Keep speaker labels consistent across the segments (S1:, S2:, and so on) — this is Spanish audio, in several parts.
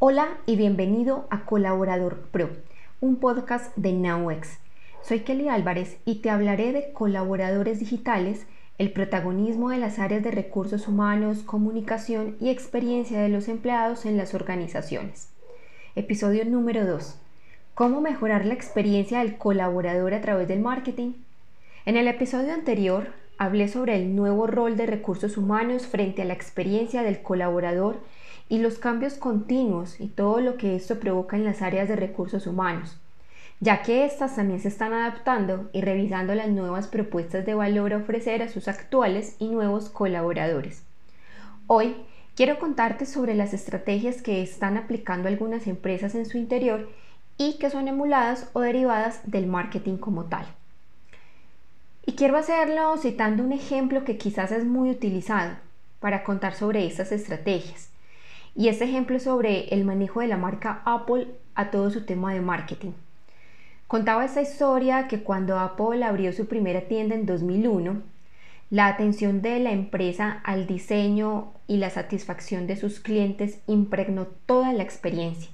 S1: Hola y bienvenido a Colaborador Pro, un podcast de NowX. Soy Kelly Álvarez y te hablaré de colaboradores digitales, el protagonismo de las áreas de recursos humanos, comunicación y experiencia de los empleados en las organizaciones. Episodio número 2. ¿Cómo mejorar la experiencia del colaborador a través del marketing? En el episodio anterior hablé sobre el nuevo rol de recursos humanos frente a la experiencia del colaborador y los cambios continuos y todo lo que esto provoca en las áreas de recursos humanos, ya que éstas también se están adaptando y revisando las nuevas propuestas de valor a ofrecer a sus actuales y nuevos colaboradores. Hoy quiero contarte sobre las estrategias que están aplicando algunas empresas en su interior y que son emuladas o derivadas del marketing como tal. Y quiero hacerlo citando un ejemplo que quizás es muy utilizado para contar sobre estas estrategias y este ejemplo sobre el manejo de la marca Apple a todo su tema de marketing. Contaba esta historia que cuando Apple abrió su primera tienda en 2001, la atención de la empresa al diseño y la satisfacción de sus clientes impregnó toda la experiencia.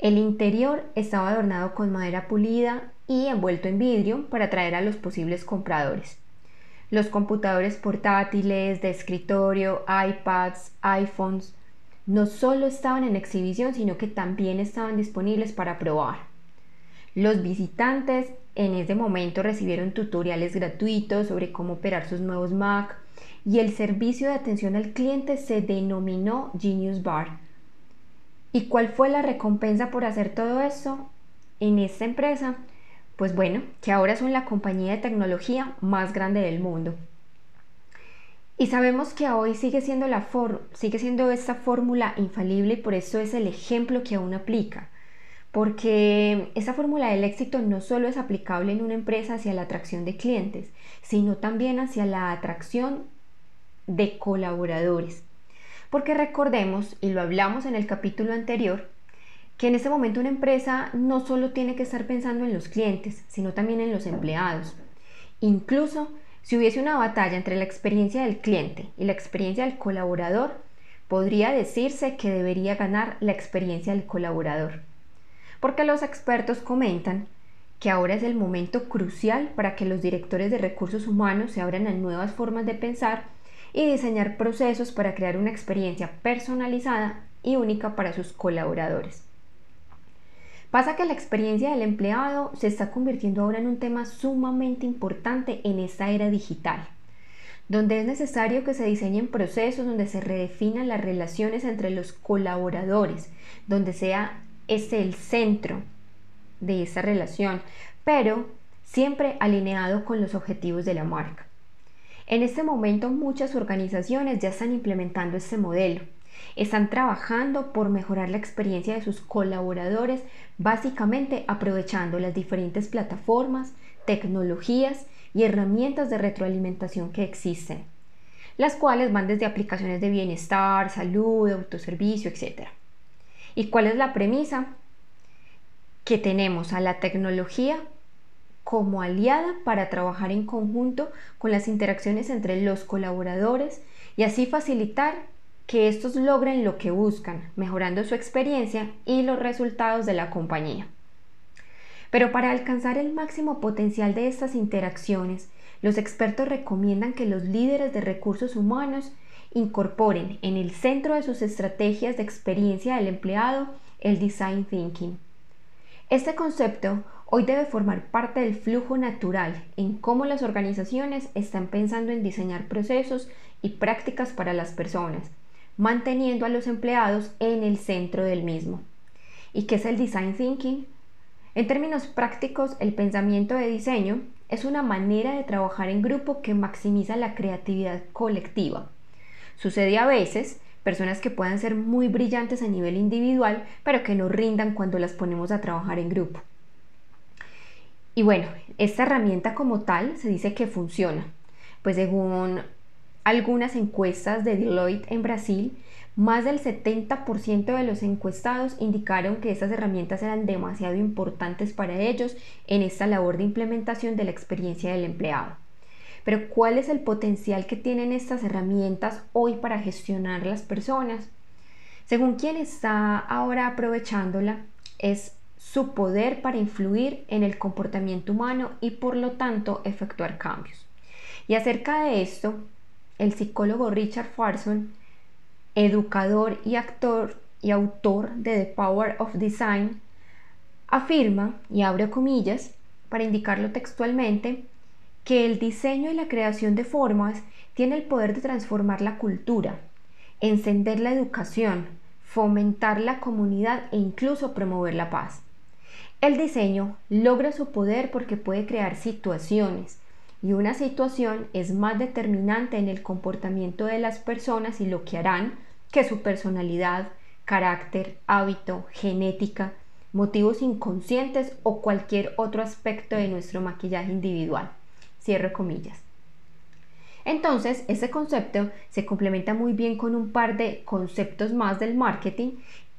S1: El interior estaba adornado con madera pulida y envuelto en vidrio para atraer a los posibles compradores. Los computadores portátiles, de escritorio, iPads, iPhones, no solo estaban en exhibición, sino que también estaban disponibles para probar. Los visitantes en ese momento recibieron tutoriales gratuitos sobre cómo operar sus nuevos Mac y el servicio de atención al cliente se denominó Genius Bar. ¿Y cuál fue la recompensa por hacer todo esto en esta empresa? Pues bueno, que ahora son la compañía de tecnología más grande del mundo. Y sabemos que hoy sigue siendo, la sigue siendo esta fórmula infalible y por eso es el ejemplo que aún aplica. Porque esa fórmula del éxito no solo es aplicable en una empresa hacia la atracción de clientes, sino también hacia la atracción de colaboradores. Porque recordemos, y lo hablamos en el capítulo anterior, que en este momento una empresa no solo tiene que estar pensando en los clientes, sino también en los empleados. Incluso si hubiese una batalla entre la experiencia del cliente y la experiencia del colaborador, podría decirse que debería ganar la experiencia del colaborador. Porque los expertos comentan que ahora es el momento crucial para que los directores de recursos humanos se abran a nuevas formas de pensar y diseñar procesos para crear una experiencia personalizada y única para sus colaboradores. Pasa que la experiencia del empleado se está convirtiendo ahora en un tema sumamente importante en esta era digital, donde es necesario que se diseñen procesos donde se redefinan las relaciones entre los colaboradores, donde sea este el centro de esa relación, pero siempre alineado con los objetivos de la marca. En este momento muchas organizaciones ya están implementando este modelo están trabajando por mejorar la experiencia de sus colaboradores, básicamente aprovechando las diferentes plataformas, tecnologías y herramientas de retroalimentación que existen, las cuales van desde aplicaciones de bienestar, salud, autoservicio, etc. ¿Y cuál es la premisa? Que tenemos a la tecnología como aliada para trabajar en conjunto con las interacciones entre los colaboradores y así facilitar que estos logren lo que buscan, mejorando su experiencia y los resultados de la compañía. Pero para alcanzar el máximo potencial de estas interacciones, los expertos recomiendan que los líderes de recursos humanos incorporen en el centro de sus estrategias de experiencia del empleado el design thinking. Este concepto hoy debe formar parte del flujo natural en cómo las organizaciones están pensando en diseñar procesos y prácticas para las personas, manteniendo a los empleados en el centro del mismo. ¿Y qué es el design thinking? En términos prácticos, el pensamiento de diseño es una manera de trabajar en grupo que maximiza la creatividad colectiva. Sucede a veces personas que puedan ser muy brillantes a nivel individual, pero que no rindan cuando las ponemos a trabajar en grupo. Y bueno, esta herramienta como tal se dice que funciona, pues según algunas encuestas de Deloitte en Brasil, más del 70% de los encuestados indicaron que estas herramientas eran demasiado importantes para ellos en esta labor de implementación de la experiencia del empleado. Pero ¿cuál es el potencial que tienen estas herramientas hoy para gestionar las personas? Según quien está ahora aprovechándola, es su poder para influir en el comportamiento humano y por lo tanto efectuar cambios. Y acerca de esto, el psicólogo Richard Farson, educador y actor y autor de The Power of Design, afirma, y abre comillas, para indicarlo textualmente, que el diseño y la creación de formas tiene el poder de transformar la cultura, encender la educación, fomentar la comunidad e incluso promover la paz. El diseño logra su poder porque puede crear situaciones y una situación es más determinante en el comportamiento de las personas y lo que harán que su personalidad, carácter, hábito, genética, motivos inconscientes o cualquier otro aspecto de nuestro maquillaje individual. Cierro comillas. Entonces, este concepto se complementa muy bien con un par de conceptos más del marketing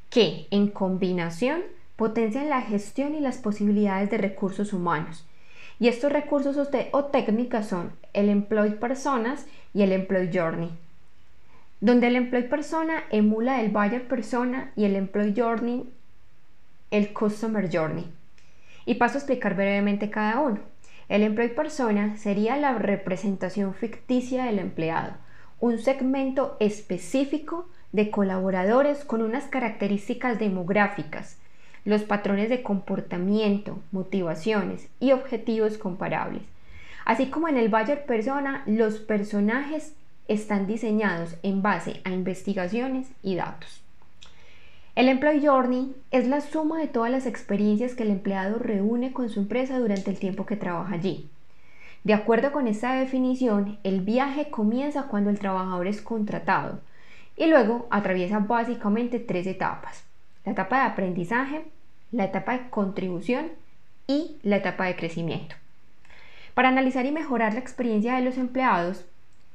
S1: que, en combinación, potencian la gestión y las posibilidades de recursos humanos. Y estos recursos o, técnicas son el Employee Personas y el Employee Journey. Donde el Employee Persona emula el Buyer Persona y el Employee Journey el Customer Journey. Y paso a explicar brevemente cada uno. El employee persona sería la representación ficticia del empleado, un segmento específico de colaboradores con unas características demográficas, los patrones de comportamiento, motivaciones y objetivos comparables. Así como en el Bayer Persona, los personajes están diseñados en base a investigaciones y datos. El Employee Journey es la suma de todas las experiencias que el empleado reúne con su empresa durante el tiempo que trabaja allí. De acuerdo con esta definición, el viaje comienza cuando el trabajador es contratado y luego atraviesa básicamente tres etapas. La etapa de aprendizaje, la etapa de contribución y la etapa de crecimiento. Para analizar y mejorar la experiencia de los empleados,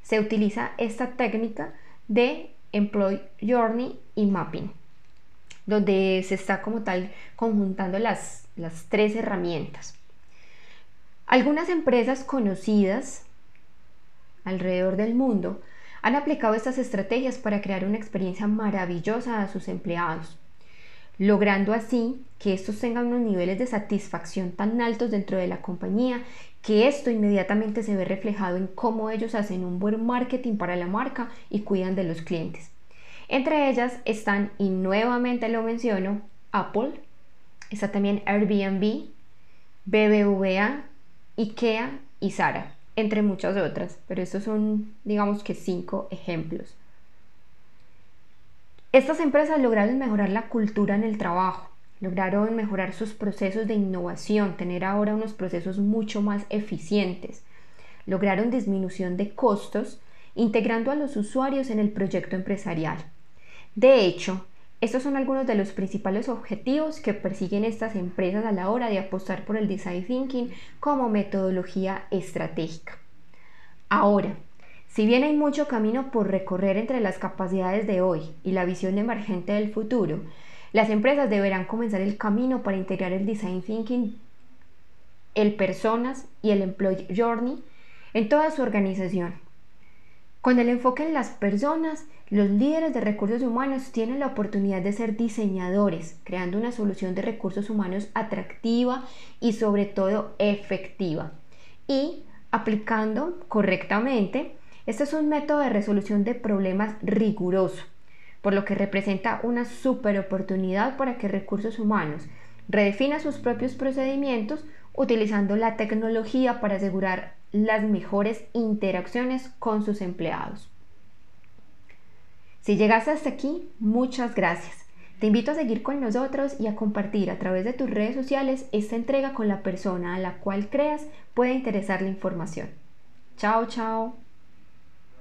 S1: se utiliza esta técnica de Employee Journey y Mapping donde se está como tal conjuntando las, las tres herramientas. Algunas empresas conocidas alrededor del mundo han aplicado estas estrategias para crear una experiencia maravillosa a sus empleados, logrando así que estos tengan unos niveles de satisfacción tan altos dentro de la compañía que esto inmediatamente se ve reflejado en cómo ellos hacen un buen marketing para la marca y cuidan de los clientes. Entre ellas están, y nuevamente lo menciono, Apple, está también Airbnb, BBVA, IKEA y Zara, entre muchas otras, pero estos son, digamos que, cinco ejemplos. Estas empresas lograron mejorar la cultura en el trabajo, lograron mejorar sus procesos de innovación, tener ahora unos procesos mucho más eficientes, lograron disminución de costos, integrando a los usuarios en el proyecto empresarial. De hecho, estos son algunos de los principales objetivos que persiguen estas empresas a la hora de apostar por el design thinking como metodología estratégica. Ahora, si bien hay mucho camino por recorrer entre las capacidades de hoy y la visión emergente del futuro, las empresas deberán comenzar el camino para integrar el design thinking, el personas y el employee journey en toda su organización con el enfoque en las personas, los líderes de recursos humanos tienen la oportunidad de ser diseñadores, creando una solución de recursos humanos atractiva y sobre todo efectiva. Y aplicando correctamente, este es un método de resolución de problemas riguroso, por lo que representa una super oportunidad para que recursos humanos redefina sus propios procedimientos utilizando la tecnología para asegurar las mejores interacciones con sus empleados. Si llegaste hasta aquí, muchas gracias. Te invito a seguir con nosotros y a compartir a través de tus redes sociales esta entrega con la persona a la cual creas puede interesar la información. Chao, chao.